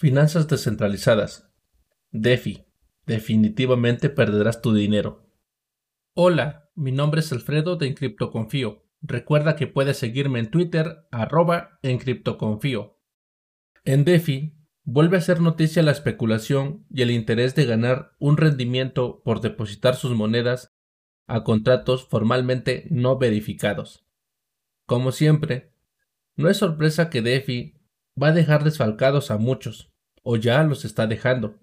Finanzas descentralizadas. DeFi. Definitivamente perderás tu dinero. Hola, mi nombre es Alfredo de Encriptoconfío. Recuerda que puedes seguirme en Twitter, arroba Encriptoconfío. En DeFi, vuelve a ser noticia la especulación y el interés de ganar un rendimiento por depositar sus monedas a contratos formalmente no verificados. Como siempre, no es sorpresa que DeFi va a dejar desfalcados a muchos, o ya los está dejando.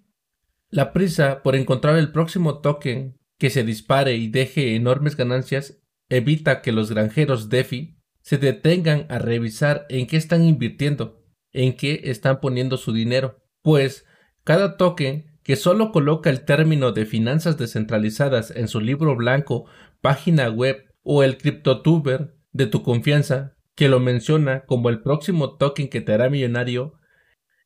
La prisa por encontrar el próximo token que se dispare y deje enormes ganancias evita que los granjeros DeFi se detengan a revisar en qué están invirtiendo, en qué están poniendo su dinero, pues cada token que solo coloca el término de finanzas descentralizadas en su libro blanco, página web o el criptotuber de tu confianza que lo menciona como el próximo token que te hará millonario,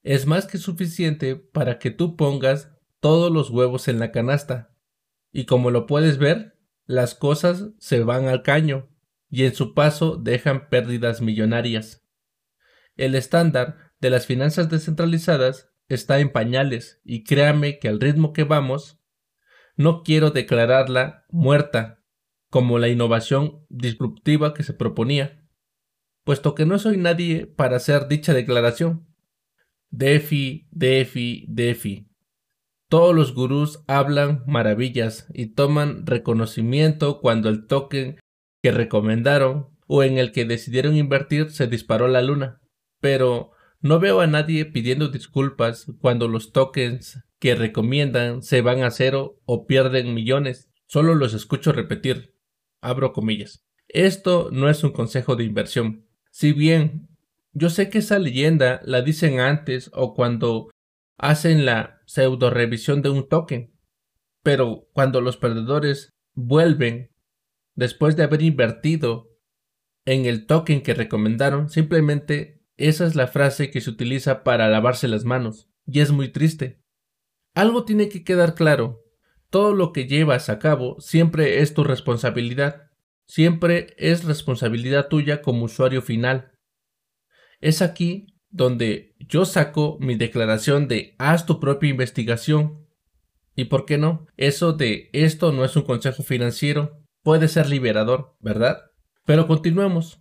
es más que suficiente para que tú pongas todos los huevos en la canasta. Y como lo puedes ver, las cosas se van al caño y en su paso dejan pérdidas millonarias. El estándar de las finanzas descentralizadas está en pañales y créame que al ritmo que vamos, no quiero declararla muerta como la innovación disruptiva que se proponía puesto que no soy nadie para hacer dicha declaración. Defi, Defi, Defi. Todos los gurús hablan maravillas y toman reconocimiento cuando el token que recomendaron o en el que decidieron invertir se disparó la luna. Pero no veo a nadie pidiendo disculpas cuando los tokens que recomiendan se van a cero o pierden millones. Solo los escucho repetir. Abro comillas. Esto no es un consejo de inversión. Si bien yo sé que esa leyenda la dicen antes o cuando hacen la pseudo revisión de un token, pero cuando los perdedores vuelven después de haber invertido en el token que recomendaron, simplemente esa es la frase que se utiliza para lavarse las manos, y es muy triste. Algo tiene que quedar claro, todo lo que llevas a cabo siempre es tu responsabilidad siempre es responsabilidad tuya como usuario final. Es aquí donde yo saco mi declaración de haz tu propia investigación. ¿Y por qué no? Eso de esto no es un consejo financiero puede ser liberador, ¿verdad? Pero continuemos.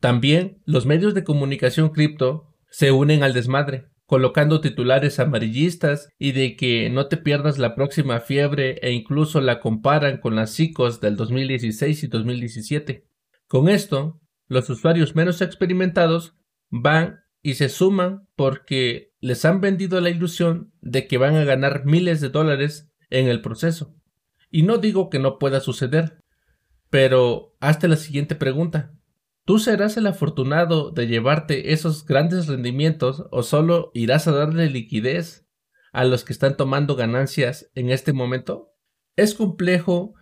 También los medios de comunicación cripto se unen al desmadre colocando titulares amarillistas y de que no te pierdas la próxima fiebre e incluso la comparan con las psicos del 2016 y 2017. Con esto, los usuarios menos experimentados van y se suman porque les han vendido la ilusión de que van a ganar miles de dólares en el proceso. Y no digo que no pueda suceder, pero hazte la siguiente pregunta. ¿Tú serás el afortunado de llevarte esos grandes rendimientos o solo irás a darle liquidez a los que están tomando ganancias en este momento? Es complejo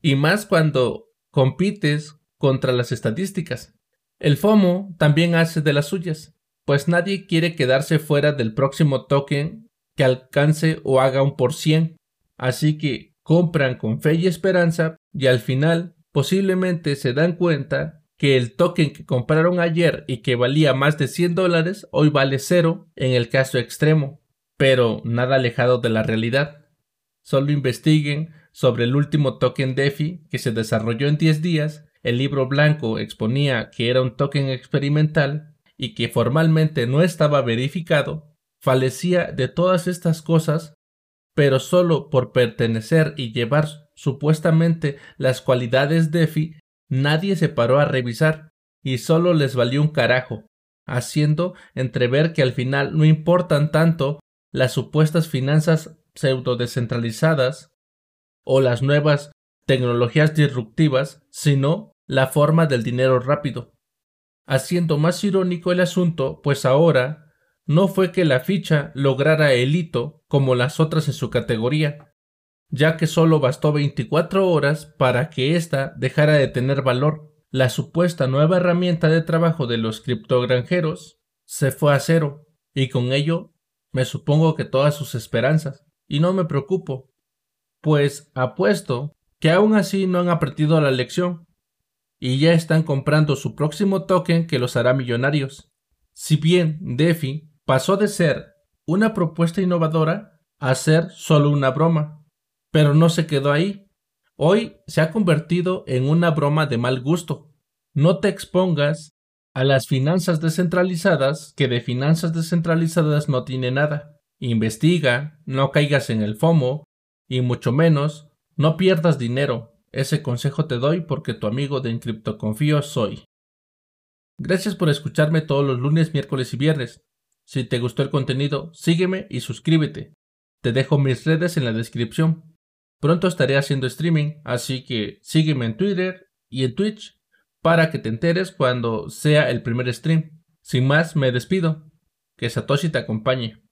y más cuando compites contra las estadísticas. El FOMO también hace de las suyas, pues nadie quiere quedarse fuera del próximo token que alcance o haga un por cien. Así que compran con fe y esperanza y al final posiblemente se dan cuenta que el token que compraron ayer y que valía más de 100 dólares hoy vale cero en el caso extremo, pero nada alejado de la realidad. Solo investiguen sobre el último token DeFi que se desarrolló en 10 días. El libro blanco exponía que era un token experimental y que formalmente no estaba verificado. Falecía de todas estas cosas, pero solo por pertenecer y llevar supuestamente las cualidades DeFi Nadie se paró a revisar y solo les valió un carajo, haciendo entrever que al final no importan tanto las supuestas finanzas pseudo descentralizadas o las nuevas tecnologías disruptivas, sino la forma del dinero rápido. Haciendo más irónico el asunto, pues ahora no fue que la ficha lograra el hito como las otras en su categoría, ya que solo bastó 24 horas para que ésta dejara de tener valor. La supuesta nueva herramienta de trabajo de los criptogranjeros se fue a cero, y con ello me supongo que todas sus esperanzas. Y no me preocupo, pues apuesto que aún así no han aprendido la lección, y ya están comprando su próximo token que los hará millonarios. Si bien DeFi pasó de ser una propuesta innovadora a ser solo una broma. Pero no se quedó ahí. Hoy se ha convertido en una broma de mal gusto. No te expongas a las finanzas descentralizadas, que de finanzas descentralizadas no tiene nada. Investiga, no caigas en el FOMO, y mucho menos, no pierdas dinero. Ese consejo te doy porque tu amigo de Encriptoconfío soy. Gracias por escucharme todos los lunes, miércoles y viernes. Si te gustó el contenido, sígueme y suscríbete. Te dejo mis redes en la descripción. Pronto estaré haciendo streaming, así que sígueme en Twitter y en Twitch para que te enteres cuando sea el primer stream. Sin más, me despido. Que Satoshi te acompañe.